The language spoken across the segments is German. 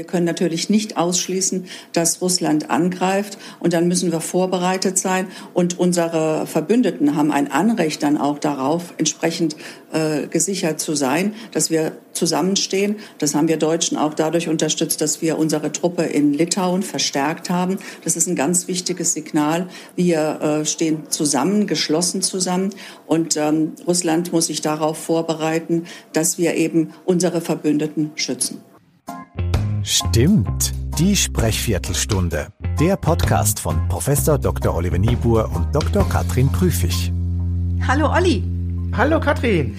Wir können natürlich nicht ausschließen, dass Russland angreift und dann müssen wir vorbereitet sein und unsere Verbündeten haben ein Anrecht dann auch darauf, entsprechend äh, gesichert zu sein, dass wir zusammenstehen. Das haben wir Deutschen auch dadurch unterstützt, dass wir unsere Truppe in Litauen verstärkt haben. Das ist ein ganz wichtiges Signal. Wir äh, stehen zusammen, geschlossen zusammen und ähm, Russland muss sich darauf vorbereiten, dass wir eben unsere Verbündeten schützen. Stimmt, die Sprechviertelstunde. Der Podcast von Professor Dr. Oliver Niebuhr und Dr. Katrin Prüfig. Hallo Olli. Hallo Katrin.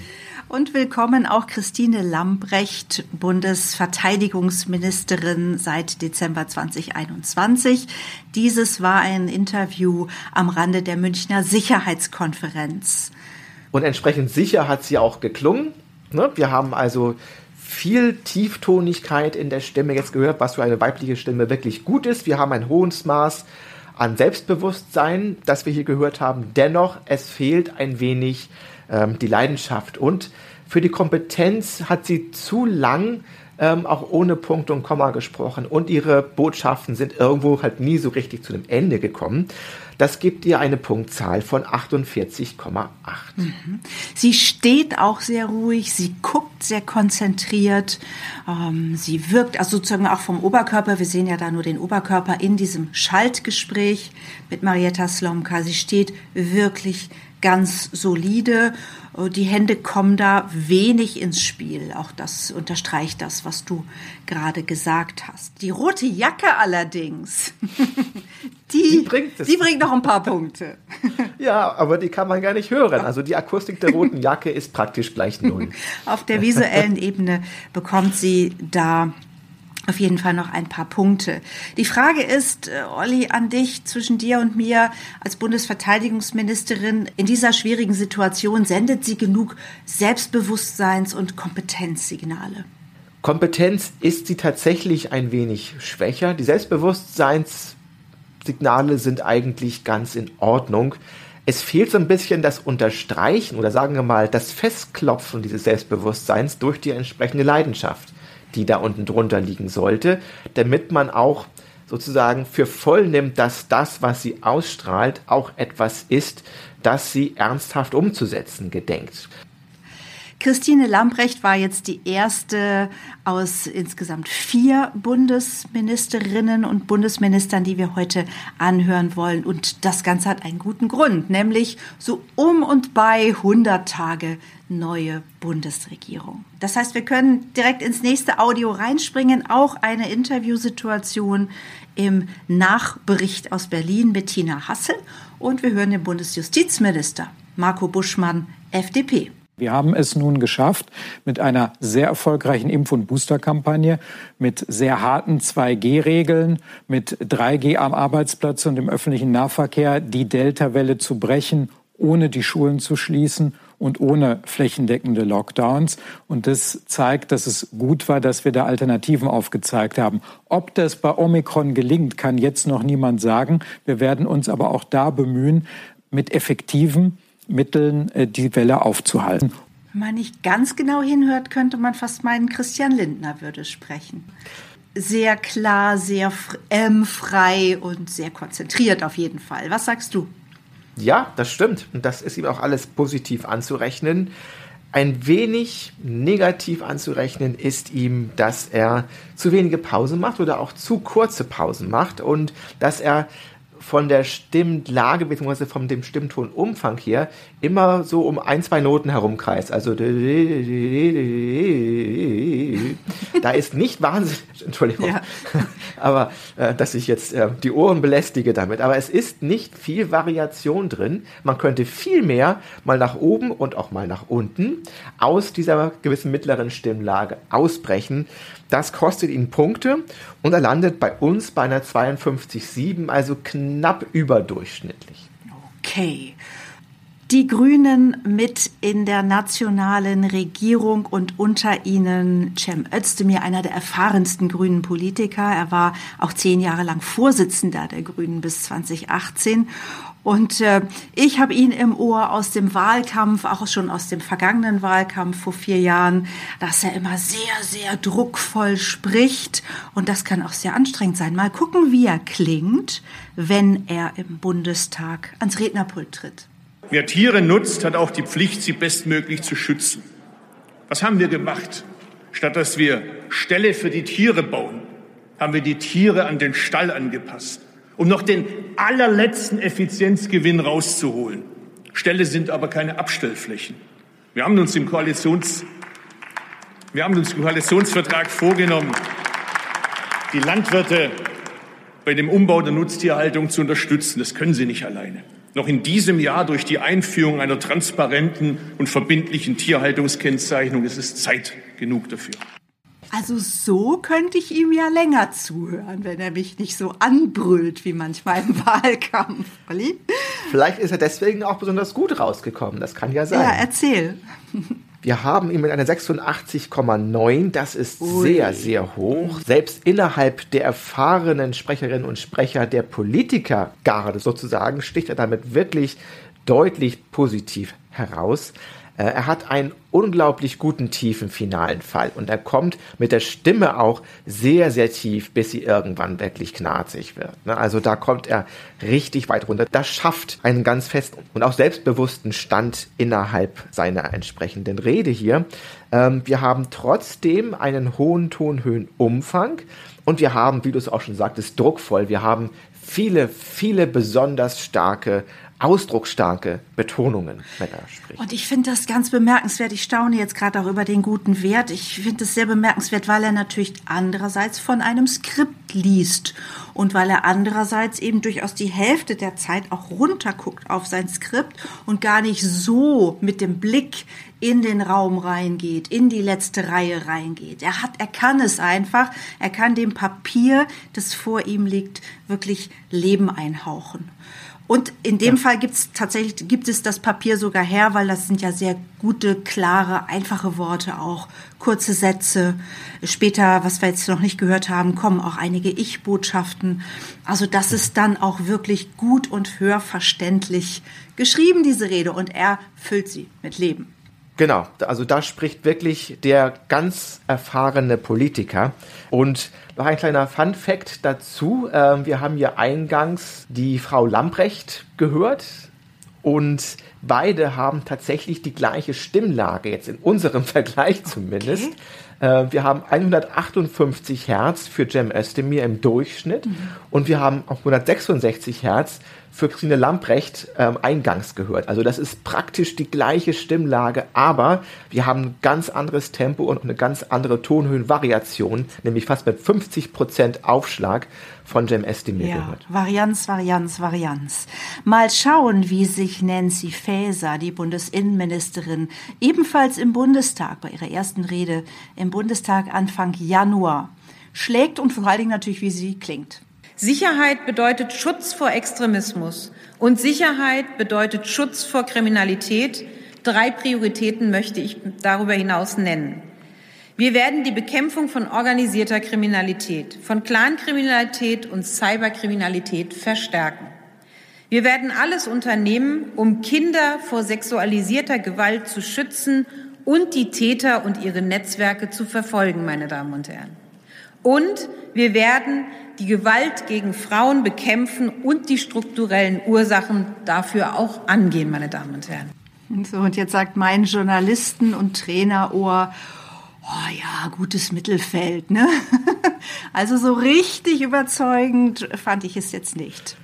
Und willkommen auch Christine Lambrecht, Bundesverteidigungsministerin seit Dezember 2021. Dieses war ein Interview am Rande der Münchner Sicherheitskonferenz. Und entsprechend sicher hat sie auch geklungen. Ne? Wir haben also viel Tieftonigkeit in der Stimme jetzt gehört, was für eine weibliche Stimme wirklich gut ist. Wir haben ein hohes Maß an Selbstbewusstsein, das wir hier gehört haben. Dennoch, es fehlt ein wenig ähm, die Leidenschaft. Und für die Kompetenz hat sie zu lang ähm, auch ohne Punkt und Komma gesprochen und ihre Botschaften sind irgendwo halt nie so richtig zu dem Ende gekommen. Das gibt ihr eine Punktzahl von 48,8. Mhm. Sie steht auch sehr ruhig, sie guckt sehr konzentriert, ähm, sie wirkt also sozusagen auch vom Oberkörper, wir sehen ja da nur den Oberkörper in diesem Schaltgespräch mit Marietta Slomka. Sie steht wirklich ganz solide. Äh, die Hände kommen da wenig ins Spiel. Auch das unterstreicht das, was du gerade gesagt hast. Die rote Jacke allerdings, die, die, bringt, die bringt noch ein paar Punkte. Ja, aber die kann man gar nicht hören. Also die Akustik der roten Jacke ist praktisch gleich null. Auf der visuellen Ebene bekommt sie da auf jeden Fall noch ein paar Punkte. Die Frage ist, äh, Olli, an dich, zwischen dir und mir als Bundesverteidigungsministerin, in dieser schwierigen Situation sendet sie genug Selbstbewusstseins- und Kompetenzsignale? Kompetenz ist sie tatsächlich ein wenig schwächer. Die Selbstbewusstseinssignale sind eigentlich ganz in Ordnung. Es fehlt so ein bisschen das Unterstreichen oder sagen wir mal das Festklopfen dieses Selbstbewusstseins durch die entsprechende Leidenschaft die da unten drunter liegen sollte, damit man auch sozusagen für voll nimmt, dass das, was sie ausstrahlt, auch etwas ist, das sie ernsthaft umzusetzen gedenkt. Christine Lambrecht war jetzt die erste aus insgesamt vier Bundesministerinnen und Bundesministern, die wir heute anhören wollen. Und das Ganze hat einen guten Grund, nämlich so um und bei 100 Tage neue Bundesregierung. Das heißt, wir können direkt ins nächste Audio reinspringen, auch eine Interviewsituation im Nachbericht aus Berlin mit Tina Hassel und wir hören den Bundesjustizminister Marco Buschmann, FDP. Wir haben es nun geschafft, mit einer sehr erfolgreichen Impf- und Boosterkampagne, mit sehr harten 2G-Regeln, mit 3G am Arbeitsplatz und im öffentlichen Nahverkehr die Delta-Welle zu brechen, ohne die Schulen zu schließen und ohne flächendeckende Lockdowns. Und das zeigt, dass es gut war, dass wir da Alternativen aufgezeigt haben. Ob das bei Omikron gelingt, kann jetzt noch niemand sagen. Wir werden uns aber auch da bemühen, mit effektiven Mitteln äh, die Welle aufzuhalten. Wenn man nicht ganz genau hinhört, könnte man fast meinen, Christian Lindner würde sprechen. Sehr klar, sehr ähm, frei und sehr konzentriert auf jeden Fall. Was sagst du? Ja, das stimmt. Und das ist ihm auch alles positiv anzurechnen. Ein wenig negativ anzurechnen ist ihm, dass er zu wenige Pausen macht oder auch zu kurze Pausen macht und dass er von der Stimmlage bzw. von dem Stimmtonumfang her immer so um ein, zwei Noten herumkreist. Also da ist nicht wahnsinnig, Entschuldigung, ja. Aber äh, dass ich jetzt äh, die Ohren belästige damit, aber es ist nicht viel Variation drin. Man könnte viel mehr mal nach oben und auch mal nach unten aus dieser gewissen mittleren Stimmlage ausbrechen. Das kostet ihn Punkte und er landet bei uns bei einer 52,7, also knapp überdurchschnittlich. Okay. Die Grünen mit in der nationalen Regierung und unter ihnen Cem Özdemir, einer der erfahrensten grünen Politiker. Er war auch zehn Jahre lang Vorsitzender der Grünen bis 2018 Und äh, ich habe ihn im Ohr aus dem Wahlkampf, auch schon aus dem vergangenen Wahlkampf vor vier Jahren, dass er immer sehr, sehr druckvoll spricht. Und das kann auch sehr anstrengend sein. Mal gucken, wie er klingt, wenn er im Bundestag ans Rednerpult tritt. Wer Tiere nutzt, hat auch die Pflicht, sie bestmöglich zu schützen. Was haben wir gemacht? Statt dass wir Ställe für die Tiere bauen, haben wir die Tiere an den Stall angepasst um noch den allerletzten Effizienzgewinn rauszuholen. Ställe sind aber keine Abstellflächen. Wir haben uns im Koalitions wir haben uns im Koalitionsvertrag vorgenommen, die Landwirte bei dem Umbau der Nutztierhaltung zu unterstützen. Das können sie nicht alleine. Noch in diesem Jahr durch die Einführung einer transparenten und verbindlichen Tierhaltungskennzeichnung ist es Zeit genug dafür. Also so könnte ich ihm ja länger zuhören, wenn er mich nicht so anbrüllt wie manchmal im Wahlkampf. Olli? Vielleicht ist er deswegen auch besonders gut rausgekommen. Das kann ja sein. Ja, erzähl. Wir haben ihn mit einer 86,9. Das ist Ui. sehr, sehr hoch. Selbst innerhalb der erfahrenen Sprecherinnen und Sprecher der Politikergarde sozusagen sticht er damit wirklich deutlich positiv heraus. Äh, er hat einen unglaublich guten tiefen finalen Fall und er kommt mit der Stimme auch sehr, sehr tief, bis sie irgendwann wirklich knarzig wird. Ne? Also da kommt er richtig weit runter. Das schafft einen ganz festen und auch selbstbewussten Stand innerhalb seiner entsprechenden Rede hier. Ähm, wir haben trotzdem einen hohen Tonhöhenumfang und wir haben, wie du es auch schon sagtest, druckvoll. Wir haben viele, viele besonders starke ausdrucksstarke Betonungen, wenn er spricht. Und ich finde das ganz bemerkenswert. Ich staune jetzt gerade auch über den guten Wert. Ich finde es sehr bemerkenswert, weil er natürlich andererseits von einem Skript liest und weil er andererseits eben durchaus die Hälfte der Zeit auch runterguckt auf sein Skript und gar nicht so mit dem Blick in den Raum reingeht, in die letzte Reihe reingeht. Er hat, er kann es einfach. Er kann dem Papier, das vor ihm liegt, wirklich Leben einhauchen. Und in dem ja. Fall gibt es tatsächlich, gibt es das Papier sogar her, weil das sind ja sehr gute, klare, einfache Worte auch, kurze Sätze. Später, was wir jetzt noch nicht gehört haben, kommen auch einige Ich-Botschaften. Also das ist dann auch wirklich gut und hörverständlich geschrieben, diese Rede. Und er füllt sie mit Leben. Genau, also da spricht wirklich der ganz erfahrene Politiker. Und noch ein kleiner Fun fact dazu. Ähm, wir haben hier eingangs die Frau Lamprecht gehört und beide haben tatsächlich die gleiche Stimmlage, jetzt in unserem Vergleich zumindest. Okay. Äh, wir haben 158 Hertz für Cem Özdemir im Durchschnitt mhm. und wir haben auch 166 Hertz für Christine Lamprecht ähm, eingangs gehört. Also das ist praktisch die gleiche Stimmlage, aber wir haben ein ganz anderes Tempo und eine ganz andere Tonhöhenvariation, nämlich fast mit 50 Prozent Aufschlag von Jem Estimir ja, gehört. Varianz, Varianz, Varianz. Mal schauen, wie sich Nancy Faeser, die Bundesinnenministerin, ebenfalls im Bundestag bei ihrer ersten Rede im Bundestag Anfang Januar schlägt und vor allen Dingen natürlich, wie sie klingt. Sicherheit bedeutet Schutz vor Extremismus und Sicherheit bedeutet Schutz vor Kriminalität. Drei Prioritäten möchte ich darüber hinaus nennen. Wir werden die Bekämpfung von organisierter Kriminalität, von Clankriminalität und Cyberkriminalität verstärken. Wir werden alles unternehmen, um Kinder vor sexualisierter Gewalt zu schützen und die Täter und ihre Netzwerke zu verfolgen, meine Damen und Herren. Und wir werden die Gewalt gegen Frauen bekämpfen und die strukturellen Ursachen dafür auch angehen, meine Damen und Herren. So, und jetzt sagt mein Journalisten- und Trainerohr, oh ja, gutes Mittelfeld, ne? Also so richtig überzeugend fand ich es jetzt nicht.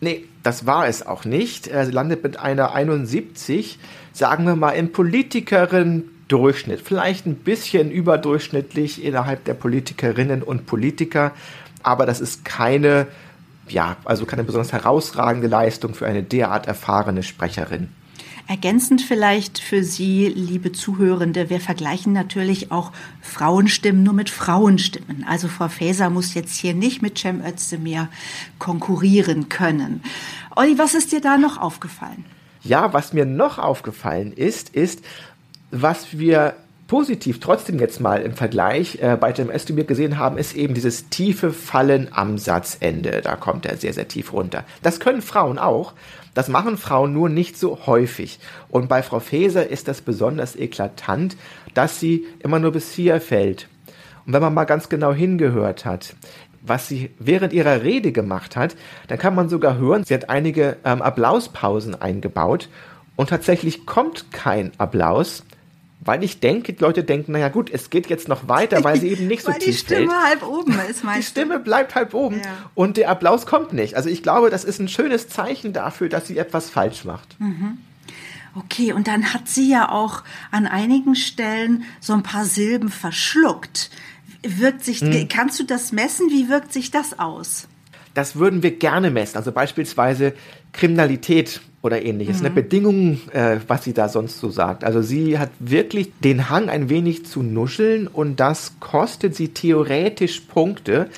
Nee, das war es auch nicht. Er landet mit einer 71, sagen wir mal, im Politikerin Durchschnitt. Vielleicht ein bisschen überdurchschnittlich innerhalb der Politikerinnen und Politiker aber das ist keine, ja, also keine besonders herausragende Leistung für eine derart erfahrene Sprecherin. Ergänzend vielleicht für Sie, liebe Zuhörende, wir vergleichen natürlich auch Frauenstimmen nur mit Frauenstimmen. Also Frau Faeser muss jetzt hier nicht mit Cem Özdemir konkurrieren können. Olli, was ist dir da noch aufgefallen? Ja, was mir noch aufgefallen ist, ist, was wir positiv trotzdem jetzt mal im Vergleich äh, bei dem wir gesehen haben, ist eben dieses tiefe Fallen am Satzende. Da kommt er sehr, sehr tief runter. Das können Frauen auch. Das machen Frauen nur nicht so häufig. Und bei Frau Faeser ist das besonders eklatant, dass sie immer nur bis hier fällt. Und wenn man mal ganz genau hingehört hat, was sie während ihrer Rede gemacht hat, dann kann man sogar hören, sie hat einige ähm, Applauspausen eingebaut und tatsächlich kommt kein Applaus, weil ich denke, die Leute denken, naja gut, es geht jetzt noch weiter, weil sie eben nicht so weil tief die Stimme fällt. halb oben ist, Die Stimme bleibt halb oben Ja. und der Applaus kommt nicht. Also ich glaube, das ist ein schönes Zeichen dafür, dass sie etwas falsch macht. Okay, und dann hat sie ja auch an einigen Stellen so ein paar Silben verschluckt. Wirkt sich, Hm. kannst du das messen? Wie wirkt sich das aus? Das würden wir gerne messen. Also beispielsweise Kriminalität oder ähnliches, eine Bedingung, äh, was sie da sonst so sagt. Also sie hat wirklich den Hang ein wenig zu nuscheln und das kostet sie theoretisch Punkte.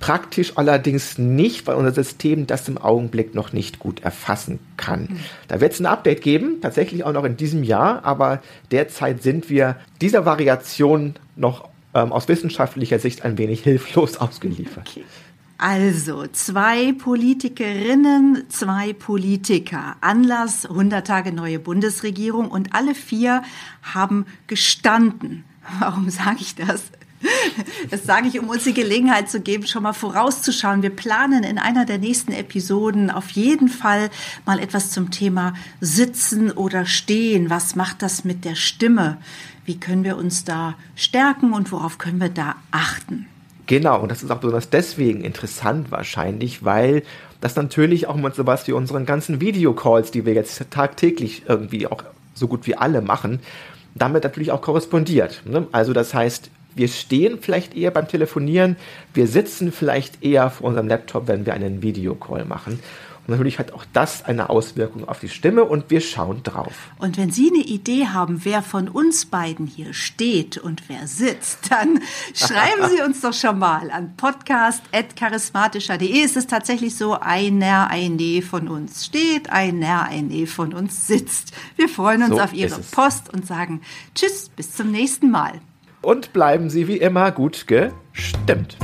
Praktisch allerdings nicht, weil unser System das im Augenblick noch nicht gut erfassen kann. Da wird es ein Update geben, tatsächlich auch noch in diesem Jahr, aber derzeit sind wir dieser Variation noch ähm, aus wissenschaftlicher Sicht ein wenig hilflos ausgeliefert. Also, zwei Politikerinnen, zwei Politiker. Anlass 100 Tage neue Bundesregierung und alle vier haben gestanden. Warum sage ich das? Das sage ich, um uns die Gelegenheit zu geben, schon mal vorauszuschauen. Wir planen in einer der nächsten Episoden auf jeden Fall mal etwas zum Thema Sitzen oder Stehen. Was macht das mit der Stimme? Wie können wir uns da stärken und worauf können wir da achten? Genau, und das ist auch besonders deswegen interessant wahrscheinlich, weil das natürlich auch mit wie unseren ganzen Videocalls, die wir jetzt tagtäglich irgendwie auch so gut wie alle machen, damit natürlich auch korrespondiert. Ne? Also das heißt, wir stehen vielleicht eher beim Telefonieren, wir sitzen vielleicht eher vor unserem Laptop, wenn wir einen Videocall machen. Und natürlich hat auch das eine Auswirkung auf die Stimme und wir schauen drauf. Und wenn Sie eine Idee haben, wer von uns beiden hier steht und wer sitzt, dann schreiben Sie uns doch schon mal an podcast.charismatischer.de. Es ist tatsächlich so, einer, eine von uns steht, einer, eine von uns sitzt. Wir freuen uns So auf Ihre. Post und sagen Tschüss, bis zum nächsten Mal. Und bleiben Sie wie immer gut gestimmt.